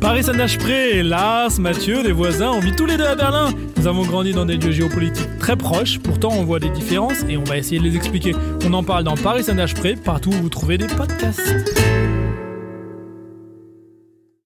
Paris Saint-Esprit, Lars, Mathieu, des voisins, on vit tous les deux à Berlin. Nous avons grandi dans des lieux géopolitiques très proches, pourtant on voit des différences et on va essayer de les expliquer. On en parle dans Paris Saint-Esprit, partout où vous trouvez des podcasts.